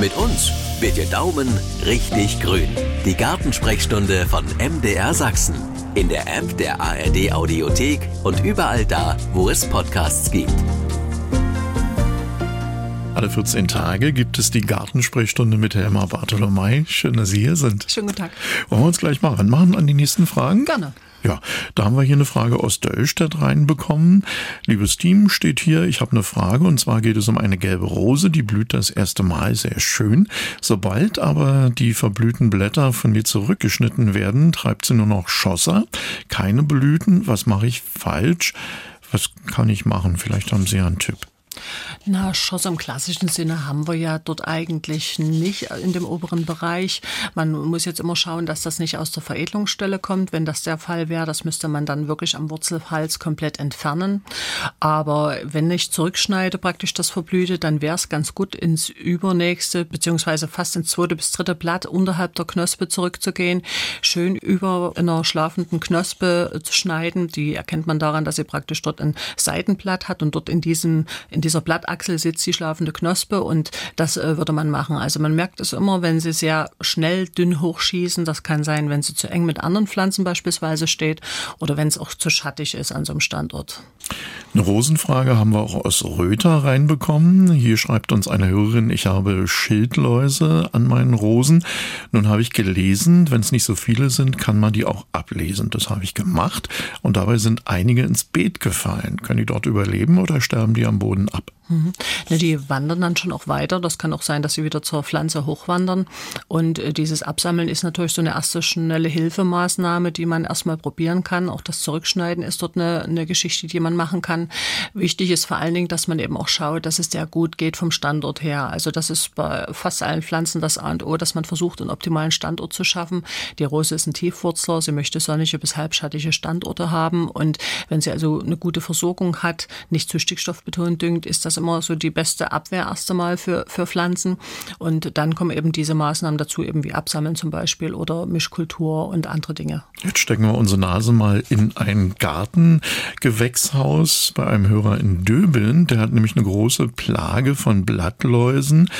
Mit uns wird Ihr Daumen richtig grün. Die Gartensprechstunde von MDR Sachsen. In der App der ARD Audiothek und überall da, wo es Podcasts gibt. Alle 14 Tage gibt es die Gartensprechstunde mit Helma Bartolomei. Schön, dass Sie hier sind. Schönen guten Tag. Wollen wir uns gleich mal ranmachen an die nächsten Fragen? Gerne. Ja, da haben wir hier eine Frage aus Döllstedt reinbekommen. Liebes Team, steht hier, ich habe eine Frage und zwar geht es um eine gelbe Rose, die blüht das erste Mal sehr schön. Sobald aber die verblühten Blätter von mir zurückgeschnitten werden, treibt sie nur noch Schosser, keine Blüten. Was mache ich falsch? Was kann ich machen? Vielleicht haben Sie ja einen Tipp. Na, Schoss im klassischen Sinne haben wir ja dort eigentlich nicht in dem oberen Bereich. Man muss jetzt immer schauen, dass das nicht aus der Veredelungsstelle kommt. Wenn das der Fall wäre, das müsste man dann wirklich am Wurzelhals komplett entfernen. Aber wenn ich zurückschneide, praktisch das Verblühte, dann wäre es ganz gut ins übernächste, beziehungsweise fast ins zweite bis dritte Blatt unterhalb der Knospe zurückzugehen, schön über einer schlafenden Knospe zu schneiden. Die erkennt man daran, dass sie praktisch dort ein Seitenblatt hat und dort in diesem, in dieser Blattachsel sitzt die schlafende Knospe und das äh, würde man machen. Also man merkt es immer, wenn sie sehr schnell dünn hochschießen. Das kann sein, wenn sie zu eng mit anderen Pflanzen beispielsweise steht oder wenn es auch zu schattig ist an so einem Standort. Eine Rosenfrage haben wir auch aus Röther reinbekommen. Hier schreibt uns eine Hörerin, ich habe Schildläuse an meinen Rosen. Nun habe ich gelesen, wenn es nicht so viele sind, kann man die auch ablesen. Das habe ich gemacht und dabei sind einige ins Beet gefallen. Können die dort überleben oder sterben die am Boden ab? Mhm. Die wandern dann schon auch weiter. Das kann auch sein, dass sie wieder zur Pflanze hochwandern. Und äh, dieses Absammeln ist natürlich so eine erste schnelle Hilfemaßnahme, die man erstmal probieren kann. Auch das Zurückschneiden ist dort eine, eine Geschichte, die man machen kann. Wichtig ist vor allen Dingen, dass man eben auch schaut, dass es sehr gut geht vom Standort her. Also das ist bei fast allen Pflanzen das A und O, dass man versucht, einen optimalen Standort zu schaffen. Die Rose ist ein Tiefwurzler. Sie möchte sonnige bis halbschattige Standorte haben. Und wenn sie also eine gute Versorgung hat, nicht zu stickstoffbetont düngt, ist das immer so die beste Abwehr erst einmal für, für Pflanzen. Und dann kommen eben diese Maßnahmen dazu, eben wie Absammeln zum Beispiel oder Mischkultur und andere Dinge. Jetzt stecken wir unsere Nase mal in ein Gartengewächshaus bei einem Hörer in Döbeln. Der hat nämlich eine große Plage von Blattläusen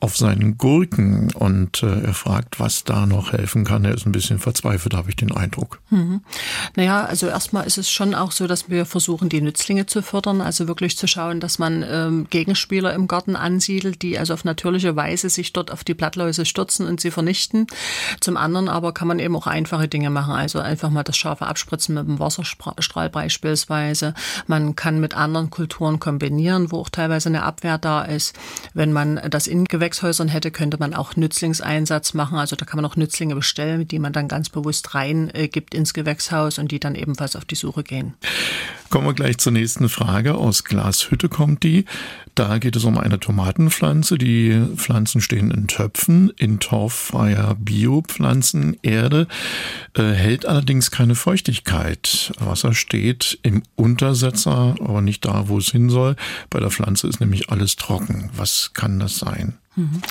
auf seinen Gurken und äh, er fragt, was da noch helfen kann. Er ist ein bisschen verzweifelt, habe ich den Eindruck. Mhm. Naja, also erstmal ist es schon auch so, dass wir versuchen, die Nützlinge zu fördern, also wirklich zu schauen, dass man ähm, Gegenspieler im Garten ansiedelt, die also auf natürliche Weise sich dort auf die Blattläuse stürzen und sie vernichten. Zum anderen aber kann man eben auch einfache Dinge machen, also einfach mal das scharfe Abspritzen mit dem Wasserstrahl beispielsweise. Man kann mit anderen Kulturen kombinieren, wo auch teilweise eine Abwehr da ist. Wenn man das in Gewächshäusern hätte, könnte man auch Nützlingseinsatz machen. Also da kann man auch Nützlinge bestellen, die man dann ganz bewusst rein äh, ins Gewächshaus und die dann ebenfalls auf die Suche gehen. Kommen wir gleich zur nächsten Frage. Aus Glashütte kommt die. Da geht es um eine Tomatenpflanze. Die Pflanzen stehen in Töpfen, in torffreier Biopflanzenerde, äh, hält allerdings keine Feuchtigkeit. Wasser steht im Untersetzer, aber nicht da, wo es hin soll. Bei der Pflanze ist nämlich alles trocken. Was kann das sein? Mhm.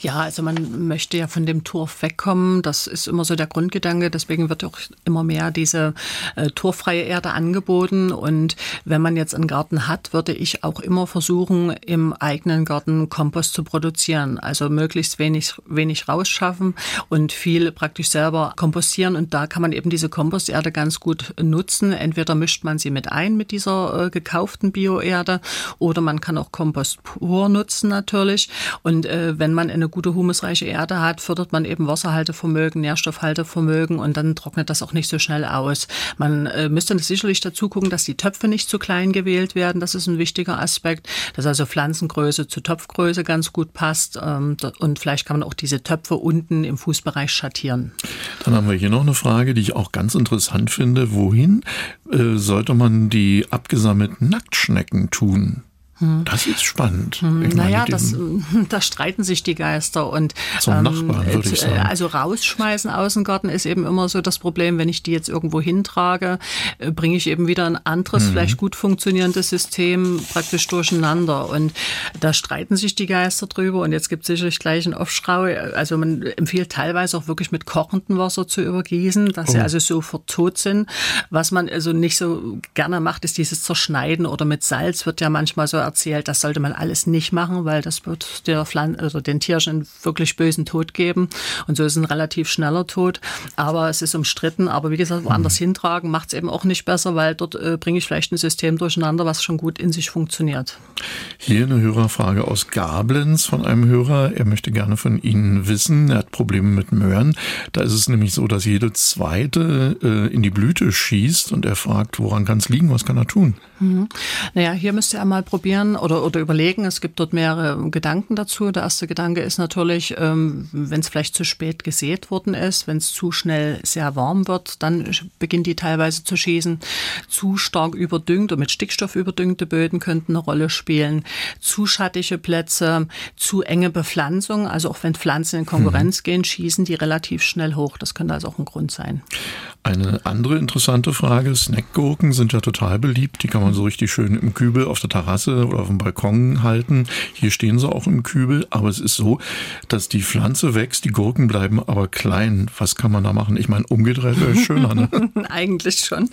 Ja, also man möchte ja von dem Torf wegkommen. Das ist immer so der Grundgedanke. Deswegen wird auch immer mehr diese äh, torfreie Erde angeboten. Und wenn man jetzt einen Garten hat, würde ich auch immer versuchen, im eigenen Garten Kompost zu produzieren. Also möglichst wenig, wenig rausschaffen und viel praktisch selber kompostieren. Und da kann man eben diese Komposterde ganz gut nutzen. Entweder mischt man sie mit ein mit dieser äh, gekauften Bioerde oder man kann auch Kompost pur nutzen natürlich. Und äh, wenn man eine gute humusreiche Erde hat, fördert man eben Wasserhaltevermögen, Nährstoffhaltevermögen und dann trocknet das auch nicht so schnell aus. Man äh, müsste sicherlich dazu gucken, dass die Töpfe nicht zu klein gewählt werden. Das ist ein wichtiger Aspekt, dass also Pflanzengröße zu Topfgröße ganz gut passt. Ähm, und vielleicht kann man auch diese Töpfe unten im Fußbereich schattieren. Dann haben wir hier noch eine Frage, die ich auch ganz interessant finde. Wohin äh, sollte man die abgesammelten Nacktschnecken tun? Hm. Das ist spannend. Hm, naja, das, da streiten sich die Geister. Und zum ähm, Nachbarn, würde ich sagen. Also rausschmeißen aus dem Garten ist eben immer so das Problem, wenn ich die jetzt irgendwo hintrage, äh, bringe ich eben wieder ein anderes, mhm. vielleicht gut funktionierendes System praktisch durcheinander. Und da streiten sich die Geister drüber. Und jetzt gibt es sicherlich gleich einen Aufschrei. Also man empfiehlt teilweise auch wirklich mit kochendem Wasser zu übergießen, dass oh. sie also sofort tot sind. Was man also nicht so gerne macht, ist dieses Zerschneiden oder mit Salz wird ja manchmal so erzählt, das sollte man alles nicht machen, weil das wird der Pflanze, also den Tierchen wirklich bösen Tod geben. Und so ist ein relativ schneller Tod. Aber es ist umstritten. Aber wie gesagt, woanders mhm. hintragen macht es eben auch nicht besser, weil dort äh, bringe ich vielleicht ein System durcheinander, was schon gut in sich funktioniert. Hier eine Hörerfrage aus Gablenz von einem Hörer. Er möchte gerne von Ihnen wissen. Er hat Probleme mit Möhren. Da ist es nämlich so, dass jede zweite äh, in die Blüte schießt und er fragt, woran kann es liegen? Was kann er tun? Mhm. Naja, hier müsst ihr einmal probieren oder, oder überlegen. Es gibt dort mehrere Gedanken dazu. Der erste Gedanke ist natürlich, ähm, wenn es vielleicht zu spät gesät worden ist, wenn es zu schnell sehr warm wird, dann beginnt die teilweise zu schießen. Zu stark überdüngt und mit Stickstoff überdüngte Böden könnten eine Rolle spielen. Zu schattige Plätze, zu enge Bepflanzung, also auch wenn Pflanzen in Konkurrenz mhm. gehen, schießen die relativ schnell hoch. Das könnte also auch ein Grund sein. Eine andere interessante Frage, Snackgurken sind ja total beliebt. Die kann man so richtig schön im Kübel auf der Terrasse oder auf dem Balkon halten. Hier stehen sie auch im Kübel, aber es ist so, dass die Pflanze wächst, die Gurken bleiben aber klein. Was kann man da machen? Ich meine, umgedreht wäre schöner, ne? Eigentlich schon.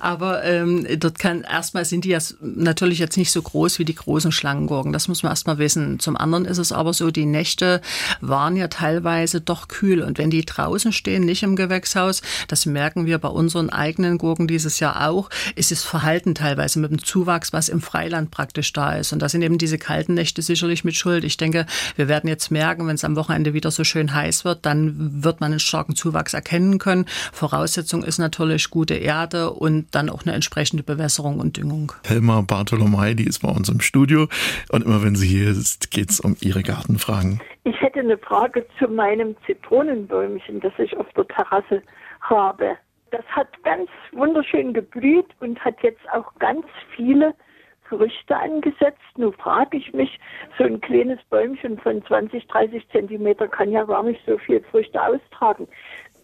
Aber ähm, dort kann erstmal sind die ja natürlich jetzt nicht so groß wie die großen Schlangengurken. Das muss man erstmal wissen. Zum anderen ist es aber so, die Nächte waren ja teilweise doch kühl. Und wenn die draußen stehen, nicht im Gewächshaus, das merkt merken wir bei unseren eigenen Gurken dieses Jahr auch, ist das Verhalten teilweise mit dem Zuwachs, was im Freiland praktisch da ist. Und da sind eben diese kalten Nächte sicherlich mit Schuld. Ich denke, wir werden jetzt merken, wenn es am Wochenende wieder so schön heiß wird, dann wird man einen starken Zuwachs erkennen können. Voraussetzung ist natürlich gute Erde und dann auch eine entsprechende Bewässerung und Düngung. Helma Bartolomei, die ist bei uns im Studio. Und immer wenn sie hier ist, geht es um ihre Gartenfragen. Ich hätte eine Frage zu meinem Zitronenbäumchen, das ich auf der Terrasse habe. Das hat ganz wunderschön geblüht und hat jetzt auch ganz viele Früchte angesetzt. Nun frage ich mich, so ein kleines Bäumchen von 20, 30 Zentimeter kann ja gar nicht so viel Früchte austragen.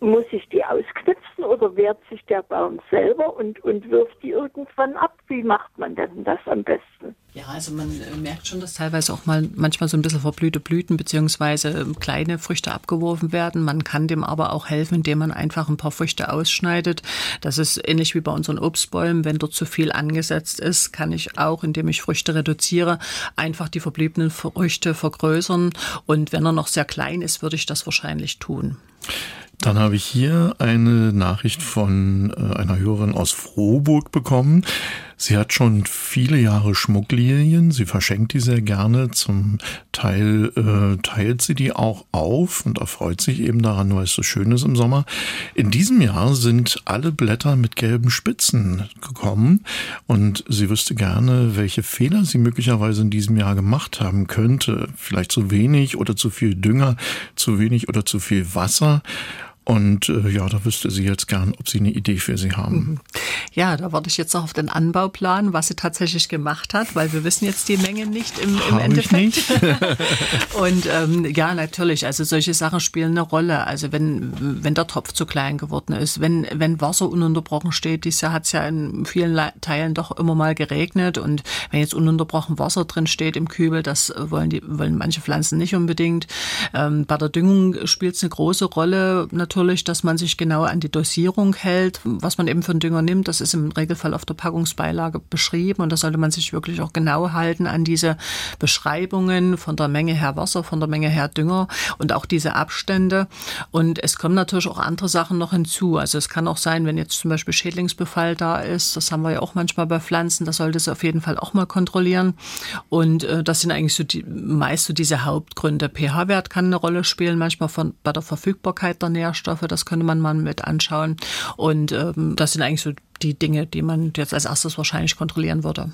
Muss ich die ausknipsen oder wehrt sich der Baum selber und, und wirft die irgendwann ab? Wie macht man denn das am besten? Ja, also man äh, merkt schon, dass teilweise auch mal manchmal so ein bisschen verblühte Blüten beziehungsweise ähm, kleine Früchte abgeworfen werden. Man kann dem aber auch helfen, indem man einfach ein paar Früchte ausschneidet. Das ist ähnlich wie bei unseren Obstbäumen. Wenn dort zu viel angesetzt ist, kann ich auch, indem ich Früchte reduziere, einfach die verbliebenen Früchte vergrößern. Und wenn er noch sehr klein ist, würde ich das wahrscheinlich tun. Dann habe ich hier eine Nachricht von äh, einer Hörerin aus Frohburg bekommen. Sie hat schon viele Jahre Schmucklilien. Sie verschenkt die sehr gerne. Zum Teil äh, teilt sie die auch auf und erfreut sich eben daran, weil es so schön ist im Sommer. In diesem Jahr sind alle Blätter mit gelben Spitzen gekommen und sie wüsste gerne, welche Fehler sie möglicherweise in diesem Jahr gemacht haben könnte. Vielleicht zu wenig oder zu viel Dünger, zu wenig oder zu viel Wasser. Und äh, ja, da wüsste sie jetzt gern, ob Sie eine Idee für sie haben. Ja, da warte ich jetzt noch auf den Anbauplan, was sie tatsächlich gemacht hat, weil wir wissen jetzt die Menge nicht im, im Endeffekt. und ähm, ja, natürlich, also solche Sachen spielen eine Rolle. Also wenn, wenn der Topf zu klein geworden ist, wenn, wenn Wasser ununterbrochen steht, dieses Jahr hat es ja in vielen Teilen doch immer mal geregnet und wenn jetzt ununterbrochen Wasser drin steht im Kübel, das wollen die wollen manche Pflanzen nicht unbedingt. Ähm, bei der Düngung spielt es eine große Rolle natürlich natürlich, dass man sich genau an die Dosierung hält, was man eben für einen Dünger nimmt. Das ist im Regelfall auf der Packungsbeilage beschrieben und da sollte man sich wirklich auch genau halten an diese Beschreibungen von der Menge her Wasser, von der Menge her Dünger und auch diese Abstände. Und es kommen natürlich auch andere Sachen noch hinzu. Also es kann auch sein, wenn jetzt zum Beispiel Schädlingsbefall da ist, das haben wir ja auch manchmal bei Pflanzen, das sollte es auf jeden Fall auch mal kontrollieren. Und äh, das sind eigentlich so die, meist so diese Hauptgründe. pH-Wert kann eine Rolle spielen, manchmal von, bei der Verfügbarkeit der Nährstoffe. Das könnte man mal mit anschauen. Und ähm, das sind eigentlich so die Dinge, die man jetzt als erstes wahrscheinlich kontrollieren würde.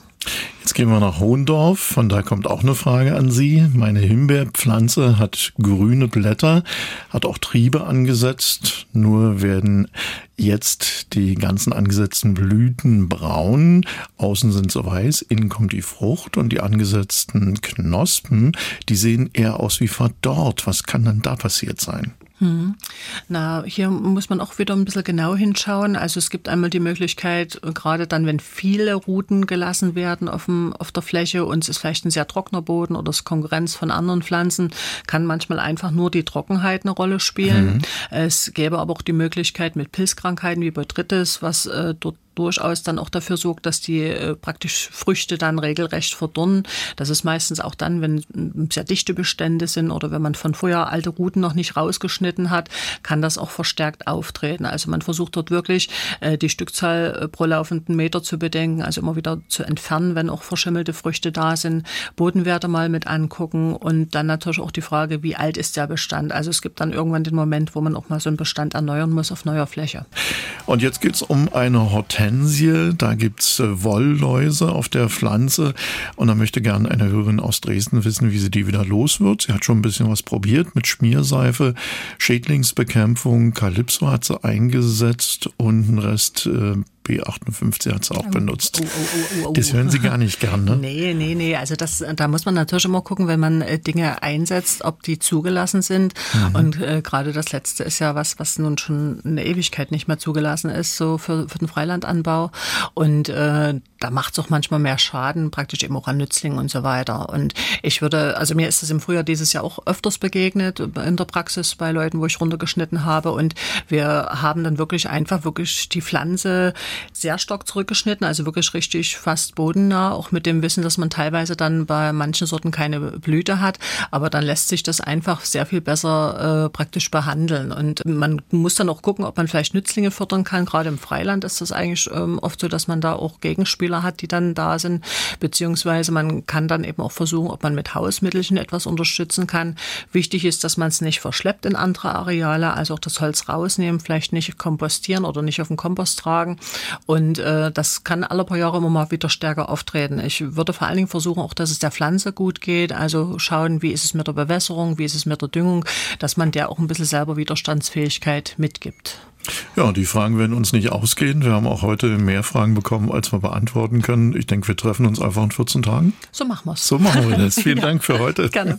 Jetzt gehen wir nach Hohendorf. Von da kommt auch eine Frage an Sie. Meine Himbeerpflanze hat grüne Blätter, hat auch Triebe angesetzt. Nur werden jetzt die ganzen angesetzten Blüten braun. Außen sind sie weiß, innen kommt die Frucht und die angesetzten Knospen, die sehen eher aus wie verdorrt. Was kann denn da passiert sein? Hm. Na, hier muss man auch wieder ein bisschen genau hinschauen. Also es gibt einmal die Möglichkeit, gerade dann, wenn viele Routen gelassen werden auf, dem, auf der Fläche und es ist vielleicht ein sehr trockener Boden oder es Konkurrenz von anderen Pflanzen, kann manchmal einfach nur die Trockenheit eine Rolle spielen. Mhm. Es gäbe aber auch die Möglichkeit mit Pilzkrankheiten wie Botrytis, was äh, dort durchaus dann auch dafür sorgt, dass die äh, praktisch Früchte dann regelrecht verdorren. Das ist meistens auch dann, wenn sehr dichte Bestände sind oder wenn man von vorher alte Ruten noch nicht rausgeschnitten hat, kann das auch verstärkt auftreten. Also man versucht dort wirklich äh, die Stückzahl äh, pro laufenden Meter zu bedenken, also immer wieder zu entfernen, wenn auch verschimmelte Früchte da sind, Bodenwerte mal mit angucken und dann natürlich auch die Frage, wie alt ist der Bestand. Also es gibt dann irgendwann den Moment, wo man auch mal so einen Bestand erneuern muss auf neuer Fläche. Und jetzt geht es um eine Hortensie, da gibt's äh, Wollläuse auf der Pflanze und da möchte gerne eine Hörerin aus Dresden wissen, wie sie die wieder los wird. Sie hat schon ein bisschen was probiert mit Schmierseife, Schädlingsbekämpfung, Kalypsoatze eingesetzt und ein Rest äh, B58 hat sie auch benutzt. Oh, oh, oh, das hören Sie gar nicht gern, ne? Nee, nee, nee. Also das, da muss man natürlich immer gucken, wenn man äh, Dinge einsetzt, ob die zugelassen sind. Mhm. Und äh, gerade das letzte ist ja was, was nun schon eine Ewigkeit nicht mehr zugelassen ist, so für, für den Freilandanbau. Und äh, da macht es auch manchmal mehr Schaden, praktisch eben auch an Nützlingen und so weiter. Und ich würde, also mir ist das im Frühjahr dieses Jahr auch öfters begegnet in der Praxis bei Leuten, wo ich runtergeschnitten habe. Und wir haben dann wirklich einfach wirklich die Pflanze sehr stark zurückgeschnitten, also wirklich richtig fast bodennah, auch mit dem Wissen, dass man teilweise dann bei manchen Sorten keine Blüte hat, aber dann lässt sich das einfach sehr viel besser äh, praktisch behandeln und man muss dann auch gucken, ob man vielleicht Nützlinge fördern kann. Gerade im Freiland ist das eigentlich ähm, oft so, dass man da auch Gegenspieler hat, die dann da sind, beziehungsweise man kann dann eben auch versuchen, ob man mit Hausmittelchen etwas unterstützen kann. Wichtig ist, dass man es nicht verschleppt in andere Areale, also auch das Holz rausnehmen, vielleicht nicht kompostieren oder nicht auf den Kompost tragen und äh, das kann alle paar Jahre immer mal wieder stärker auftreten. Ich würde vor allen Dingen versuchen, auch, dass es der Pflanze gut geht. Also schauen, wie ist es mit der Bewässerung, wie ist es mit der Düngung, dass man der auch ein bisschen selber Widerstandsfähigkeit mitgibt. Ja, die Fragen werden uns nicht ausgehen. Wir haben auch heute mehr Fragen bekommen, als wir beantworten können. Ich denke, wir treffen uns einfach in 14 Tagen. So machen wir es. So machen wir das. Vielen ja. Dank für heute. Gerne.